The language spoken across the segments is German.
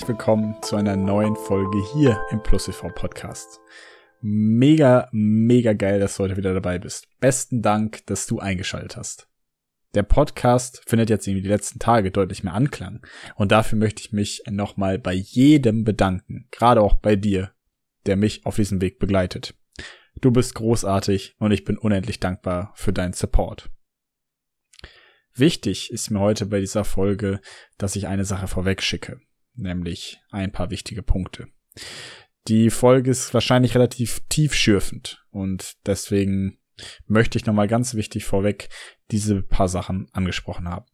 Herzlich willkommen zu einer neuen Folge hier im PlusTV Podcast. Mega, mega geil, dass du heute wieder dabei bist. Besten Dank, dass du eingeschaltet hast. Der Podcast findet jetzt irgendwie die letzten Tage deutlich mehr Anklang. Und dafür möchte ich mich nochmal bei jedem bedanken. Gerade auch bei dir, der mich auf diesem Weg begleitet. Du bist großartig und ich bin unendlich dankbar für deinen Support. Wichtig ist mir heute bei dieser Folge, dass ich eine Sache vorweg schicke, nämlich ein paar wichtige Punkte. Die Folge ist wahrscheinlich relativ tiefschürfend und deswegen möchte ich nochmal ganz wichtig vorweg diese paar Sachen angesprochen haben.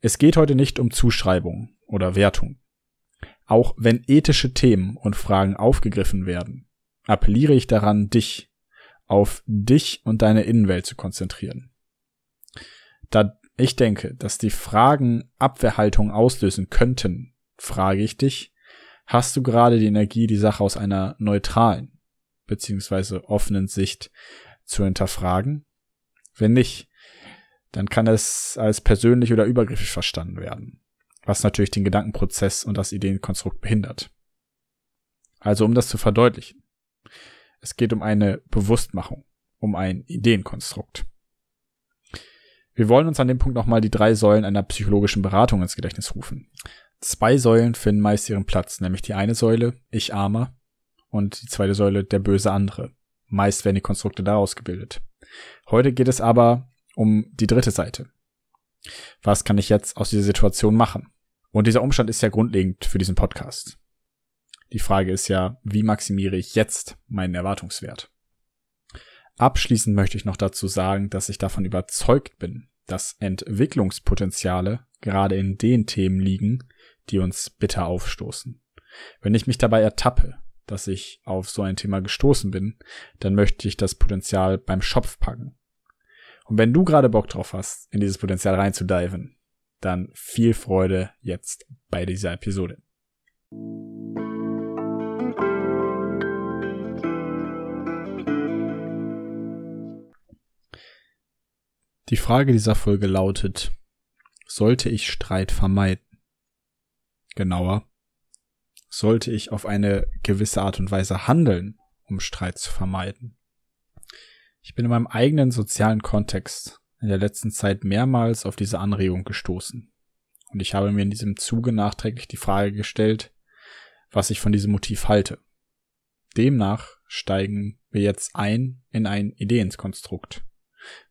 Es geht heute nicht um Zuschreibung oder Wertung. Auch wenn ethische Themen und Fragen aufgegriffen werden, appelliere ich daran, dich auf dich und deine Innenwelt zu konzentrieren. Da ich denke, dass die Fragen Abwehrhaltung auslösen könnten, frage ich dich, hast du gerade die Energie, die Sache aus einer neutralen beziehungsweise offenen Sicht zu hinterfragen? Wenn nicht, dann kann es als persönlich oder übergriffig verstanden werden, was natürlich den Gedankenprozess und das Ideenkonstrukt behindert. Also um das zu verdeutlichen. Es geht um eine Bewusstmachung, um ein Ideenkonstrukt. Wir wollen uns an dem Punkt nochmal die drei Säulen einer psychologischen Beratung ins Gedächtnis rufen. Zwei Säulen finden meist ihren Platz, nämlich die eine Säule, ich armer, und die zweite Säule, der böse andere. Meist werden die Konstrukte daraus gebildet. Heute geht es aber um die dritte Seite. Was kann ich jetzt aus dieser Situation machen? Und dieser Umstand ist ja grundlegend für diesen Podcast. Die Frage ist ja, wie maximiere ich jetzt meinen Erwartungswert? Abschließend möchte ich noch dazu sagen, dass ich davon überzeugt bin, dass Entwicklungspotenziale gerade in den Themen liegen, die uns bitter aufstoßen. Wenn ich mich dabei ertappe, dass ich auf so ein Thema gestoßen bin, dann möchte ich das Potenzial beim Schopf packen. Und wenn du gerade Bock drauf hast, in dieses Potenzial reinzudiven, dann viel Freude jetzt bei dieser Episode. Die Frage dieser Folge lautet, sollte ich Streit vermeiden? Genauer, sollte ich auf eine gewisse Art und Weise handeln, um Streit zu vermeiden? Ich bin in meinem eigenen sozialen Kontext in der letzten Zeit mehrmals auf diese Anregung gestoßen. Und ich habe mir in diesem Zuge nachträglich die Frage gestellt, was ich von diesem Motiv halte. Demnach steigen wir jetzt ein in ein Ideenskonstrukt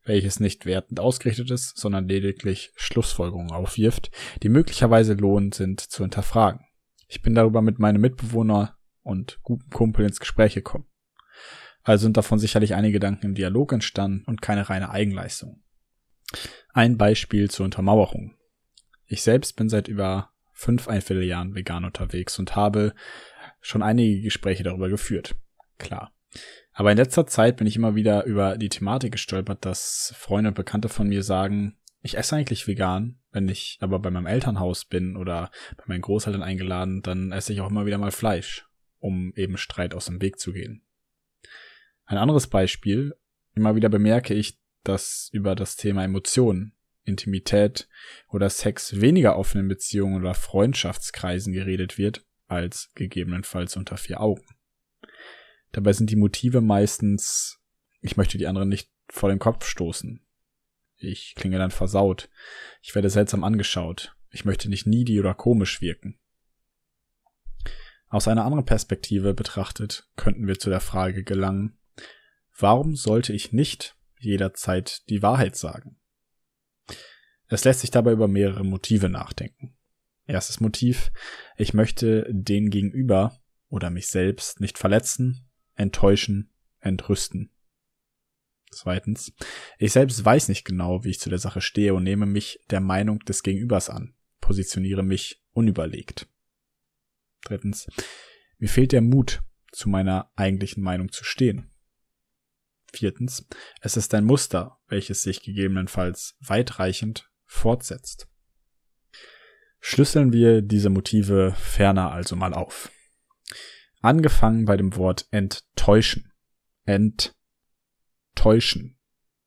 welches nicht wertend ausgerichtet ist, sondern lediglich Schlussfolgerungen aufwirft, die möglicherweise lohnend sind zu hinterfragen. Ich bin darüber mit meinem Mitbewohner und guten Kumpel ins Gespräch gekommen. Also sind davon sicherlich einige Gedanken im Dialog entstanden und keine reine Eigenleistung. Ein Beispiel zur Untermauerung. Ich selbst bin seit über fünf Jahren vegan unterwegs und habe schon einige Gespräche darüber geführt. Klar. Aber in letzter Zeit bin ich immer wieder über die Thematik gestolpert, dass Freunde und Bekannte von mir sagen, ich esse eigentlich vegan, wenn ich aber bei meinem Elternhaus bin oder bei meinen Großeltern eingeladen, dann esse ich auch immer wieder mal Fleisch, um eben Streit aus dem Weg zu gehen. Ein anderes Beispiel, immer wieder bemerke ich, dass über das Thema Emotionen, Intimität oder Sex weniger offenen Beziehungen oder Freundschaftskreisen geredet wird, als gegebenenfalls unter vier Augen. Dabei sind die Motive meistens, ich möchte die anderen nicht vor den Kopf stoßen. Ich klinge dann versaut. Ich werde seltsam angeschaut. Ich möchte nicht needy oder komisch wirken. Aus einer anderen Perspektive betrachtet könnten wir zu der Frage gelangen, warum sollte ich nicht jederzeit die Wahrheit sagen? Es lässt sich dabei über mehrere Motive nachdenken. Erstes Motiv, ich möchte den Gegenüber oder mich selbst nicht verletzen enttäuschen, entrüsten. Zweitens, ich selbst weiß nicht genau, wie ich zu der Sache stehe und nehme mich der Meinung des Gegenübers an, positioniere mich unüberlegt. Drittens, mir fehlt der Mut, zu meiner eigentlichen Meinung zu stehen. Viertens, es ist ein Muster, welches sich gegebenenfalls weitreichend fortsetzt. Schlüsseln wir diese Motive ferner also mal auf. Angefangen bei dem Wort enttäuschen. Enttäuschen.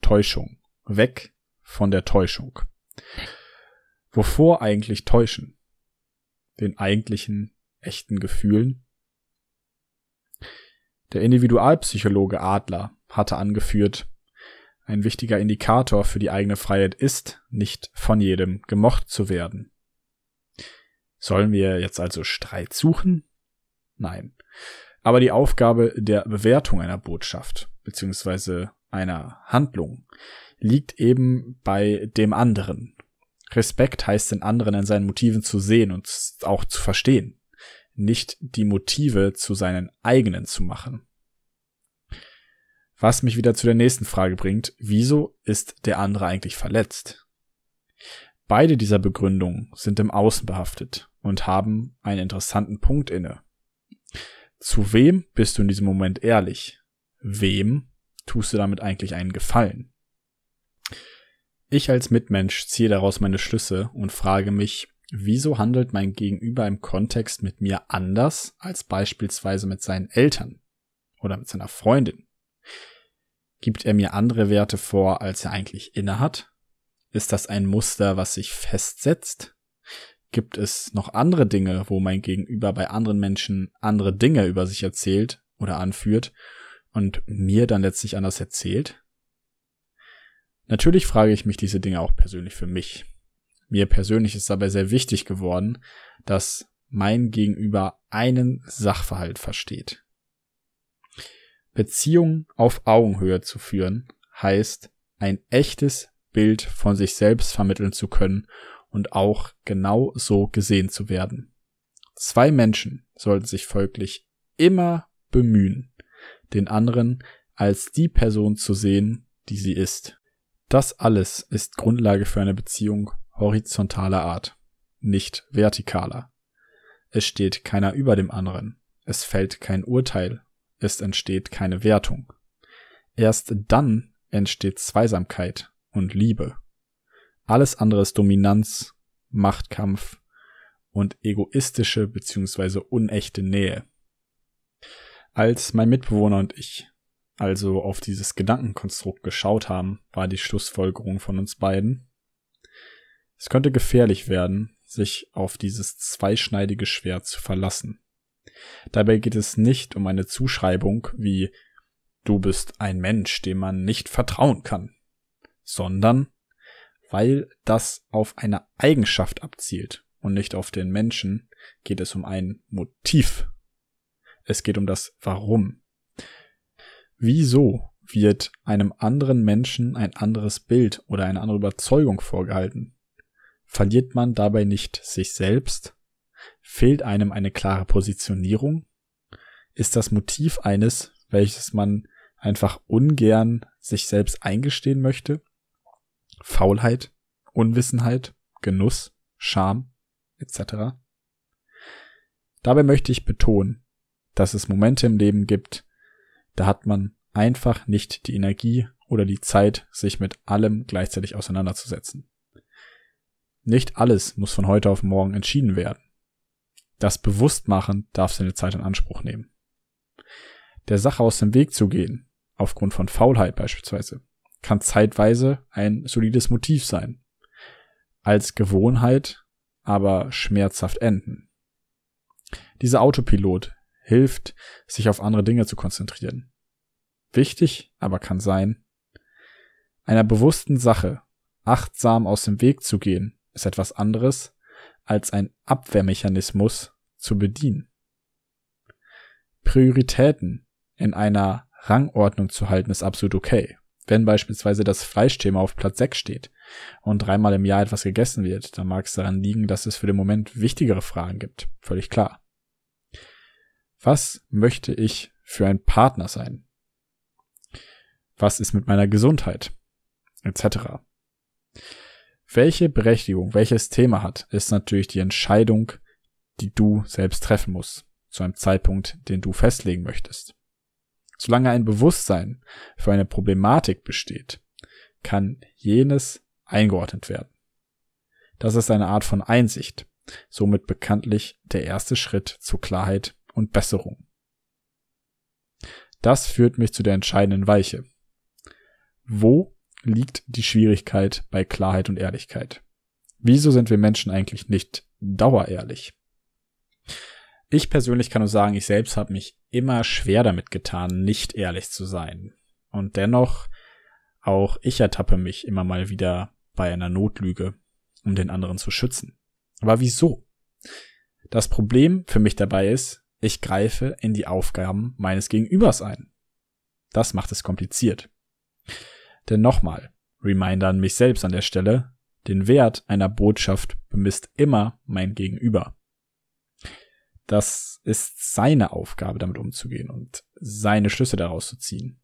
Täuschung. Weg von der Täuschung. Wovor eigentlich täuschen? den eigentlichen echten Gefühlen? Der Individualpsychologe Adler hatte angeführt, ein wichtiger Indikator für die eigene Freiheit ist, nicht von jedem gemocht zu werden. Sollen wir jetzt also Streit suchen? Nein. Aber die Aufgabe der Bewertung einer Botschaft beziehungsweise einer Handlung liegt eben bei dem anderen. Respekt heißt den anderen in seinen Motiven zu sehen und auch zu verstehen, nicht die Motive zu seinen eigenen zu machen. Was mich wieder zu der nächsten Frage bringt, wieso ist der andere eigentlich verletzt? Beide dieser Begründungen sind im Außen behaftet und haben einen interessanten Punkt inne. Zu wem bist du in diesem Moment ehrlich? Wem tust du damit eigentlich einen Gefallen? Ich als Mitmensch ziehe daraus meine Schlüsse und frage mich, wieso handelt mein Gegenüber im Kontext mit mir anders als beispielsweise mit seinen Eltern oder mit seiner Freundin? Gibt er mir andere Werte vor, als er eigentlich innehat? Ist das ein Muster, was sich festsetzt? Gibt es noch andere Dinge, wo mein Gegenüber bei anderen Menschen andere Dinge über sich erzählt oder anführt und mir dann letztlich anders erzählt? Natürlich frage ich mich diese Dinge auch persönlich für mich. Mir persönlich ist dabei sehr wichtig geworden, dass mein Gegenüber einen Sachverhalt versteht. Beziehungen auf Augenhöhe zu führen, heißt, ein echtes Bild von sich selbst vermitteln zu können und auch genau so gesehen zu werden. Zwei Menschen sollten sich folglich immer bemühen, den anderen als die Person zu sehen, die sie ist. Das alles ist Grundlage für eine Beziehung horizontaler Art, nicht vertikaler. Es steht keiner über dem anderen, es fällt kein Urteil es entsteht keine Wertung. Erst dann entsteht Zweisamkeit und Liebe. Alles andere ist Dominanz, Machtkampf und egoistische bzw. unechte Nähe. Als mein Mitbewohner und ich also auf dieses Gedankenkonstrukt geschaut haben, war die Schlussfolgerung von uns beiden. Es könnte gefährlich werden, sich auf dieses zweischneidige Schwert zu verlassen. Dabei geht es nicht um eine Zuschreibung wie du bist ein Mensch, dem man nicht vertrauen kann, sondern weil das auf eine Eigenschaft abzielt und nicht auf den Menschen, geht es um ein Motiv. Es geht um das Warum. Wieso wird einem anderen Menschen ein anderes Bild oder eine andere Überzeugung vorgehalten? Verliert man dabei nicht sich selbst Fehlt einem eine klare Positionierung? Ist das Motiv eines, welches man einfach ungern sich selbst eingestehen möchte? Faulheit, Unwissenheit, Genuss, Scham etc. Dabei möchte ich betonen, dass es Momente im Leben gibt, da hat man einfach nicht die Energie oder die Zeit, sich mit allem gleichzeitig auseinanderzusetzen. Nicht alles muss von heute auf morgen entschieden werden. Das Bewusstmachen darf seine Zeit in Anspruch nehmen. Der Sache aus dem Weg zu gehen, aufgrund von Faulheit beispielsweise, kann zeitweise ein solides Motiv sein. Als Gewohnheit aber schmerzhaft enden. Dieser Autopilot hilft, sich auf andere Dinge zu konzentrieren. Wichtig aber kann sein, einer bewussten Sache achtsam aus dem Weg zu gehen, ist etwas anderes, als ein Abwehrmechanismus zu bedienen. Prioritäten in einer Rangordnung zu halten ist absolut okay. Wenn beispielsweise das Fleischthema auf Platz 6 steht und dreimal im Jahr etwas gegessen wird, dann mag es daran liegen, dass es für den Moment wichtigere Fragen gibt. Völlig klar. Was möchte ich für ein Partner sein? Was ist mit meiner Gesundheit? Etc. Welche Berechtigung welches Thema hat, ist natürlich die Entscheidung, die du selbst treffen musst, zu einem Zeitpunkt, den du festlegen möchtest. Solange ein Bewusstsein für eine Problematik besteht, kann jenes eingeordnet werden. Das ist eine Art von Einsicht, somit bekanntlich der erste Schritt zur Klarheit und Besserung. Das führt mich zu der entscheidenden Weiche. Wo liegt die Schwierigkeit bei Klarheit und Ehrlichkeit. Wieso sind wir Menschen eigentlich nicht dauerehrlich? Ich persönlich kann nur sagen, ich selbst habe mich immer schwer damit getan, nicht ehrlich zu sein. Und dennoch, auch ich ertappe mich immer mal wieder bei einer Notlüge, um den anderen zu schützen. Aber wieso? Das Problem für mich dabei ist, ich greife in die Aufgaben meines Gegenübers ein. Das macht es kompliziert. Denn nochmal, Reminder an mich selbst an der Stelle, den Wert einer Botschaft bemisst immer mein Gegenüber. Das ist seine Aufgabe, damit umzugehen und seine Schlüsse daraus zu ziehen.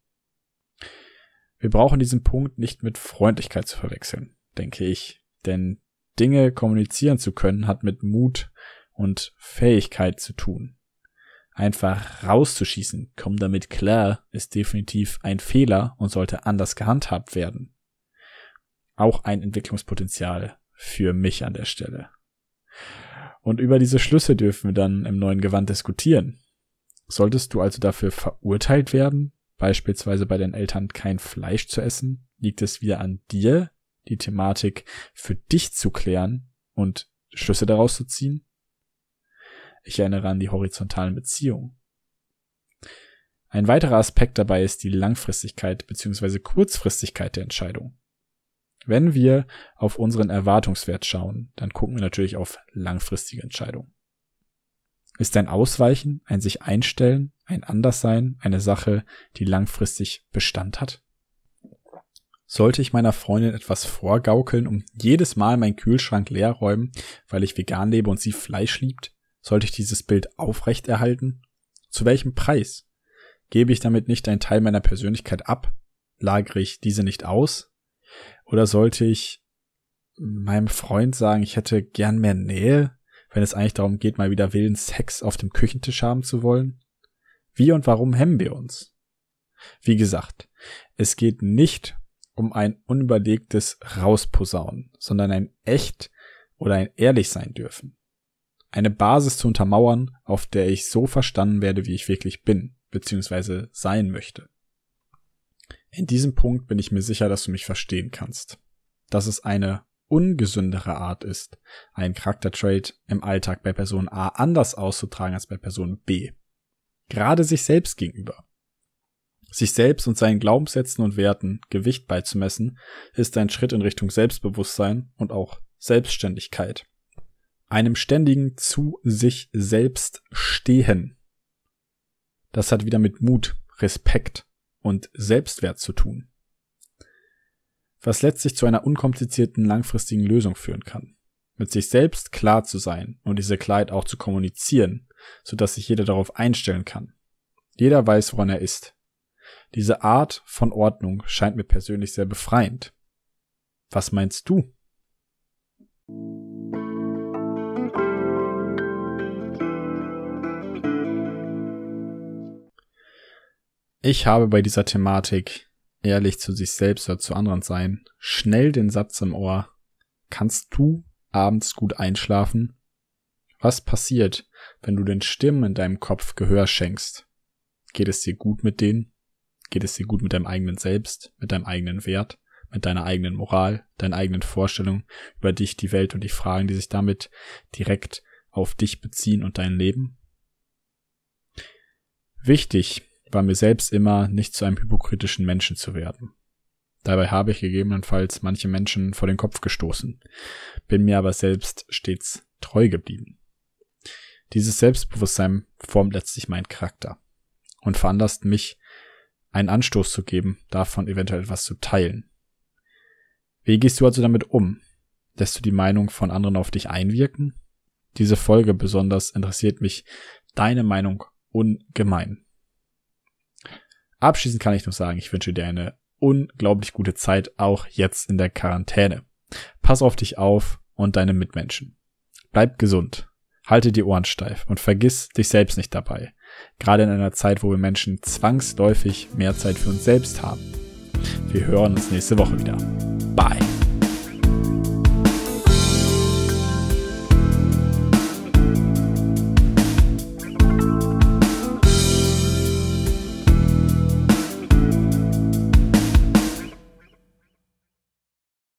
Wir brauchen diesen Punkt nicht mit Freundlichkeit zu verwechseln, denke ich, denn Dinge kommunizieren zu können hat mit Mut und Fähigkeit zu tun. Einfach rauszuschießen, komm damit klar, ist definitiv ein Fehler und sollte anders gehandhabt werden. Auch ein Entwicklungspotenzial für mich an der Stelle. Und über diese Schlüsse dürfen wir dann im neuen Gewand diskutieren. Solltest du also dafür verurteilt werden, beispielsweise bei deinen Eltern kein Fleisch zu essen, liegt es wieder an dir, die Thematik für dich zu klären und Schlüsse daraus zu ziehen? Ich erinnere an die horizontalen Beziehungen. Ein weiterer Aspekt dabei ist die Langfristigkeit bzw. Kurzfristigkeit der Entscheidung. Wenn wir auf unseren Erwartungswert schauen, dann gucken wir natürlich auf langfristige Entscheidungen. Ist ein Ausweichen, ein sich einstellen, ein Anderssein eine Sache, die langfristig Bestand hat? Sollte ich meiner Freundin etwas vorgaukeln, um jedes Mal meinen Kühlschrank leer räumen, weil ich vegan lebe und sie Fleisch liebt? Sollte ich dieses Bild aufrechterhalten? Zu welchem Preis? Gebe ich damit nicht einen Teil meiner Persönlichkeit ab? Lagere ich diese nicht aus? Oder sollte ich meinem Freund sagen, ich hätte gern mehr Nähe, wenn es eigentlich darum geht, mal wieder wilden Sex auf dem Küchentisch haben zu wollen? Wie und warum hemmen wir uns? Wie gesagt, es geht nicht um ein unüberlegtes Rausposaunen, sondern ein echt oder ein ehrlich sein dürfen. Eine Basis zu untermauern, auf der ich so verstanden werde, wie ich wirklich bin, beziehungsweise sein möchte. In diesem Punkt bin ich mir sicher, dass du mich verstehen kannst. Dass es eine ungesündere Art ist, einen Charaktertrait im Alltag bei Person A anders auszutragen als bei Person B. Gerade sich selbst gegenüber. Sich selbst und seinen Glaubenssätzen und Werten Gewicht beizumessen, ist ein Schritt in Richtung Selbstbewusstsein und auch Selbstständigkeit. Einem ständigen zu sich selbst stehen. Das hat wieder mit Mut, Respekt und Selbstwert zu tun. Was letztlich zu einer unkomplizierten langfristigen Lösung führen kann. Mit sich selbst klar zu sein und diese Klarheit auch zu kommunizieren, sodass sich jeder darauf einstellen kann. Jeder weiß, woran er ist. Diese Art von Ordnung scheint mir persönlich sehr befreiend. Was meinst du? Ich habe bei dieser Thematik, ehrlich zu sich selbst oder zu anderen sein, schnell den Satz im Ohr, kannst du abends gut einschlafen? Was passiert, wenn du den Stimmen in deinem Kopf Gehör schenkst? Geht es dir gut mit denen? Geht es dir gut mit deinem eigenen Selbst, mit deinem eigenen Wert, mit deiner eigenen Moral, deinen eigenen Vorstellungen über dich, die Welt und die Fragen, die sich damit direkt auf dich beziehen und dein Leben? Wichtig war mir selbst immer, nicht zu einem hypokritischen Menschen zu werden. Dabei habe ich gegebenenfalls manche Menschen vor den Kopf gestoßen, bin mir aber selbst stets treu geblieben. Dieses Selbstbewusstsein formt letztlich meinen Charakter und veranlasst mich, einen Anstoß zu geben, davon eventuell etwas zu teilen. Wie gehst du also damit um? Lässt du die Meinung von anderen auf dich einwirken? Diese Folge besonders interessiert mich deine Meinung ungemein. Abschließend kann ich nur sagen, ich wünsche dir eine unglaublich gute Zeit, auch jetzt in der Quarantäne. Pass auf dich auf und deine Mitmenschen. Bleib gesund, halte die Ohren steif und vergiss dich selbst nicht dabei. Gerade in einer Zeit, wo wir Menschen zwangsläufig mehr Zeit für uns selbst haben. Wir hören uns nächste Woche wieder. Bye.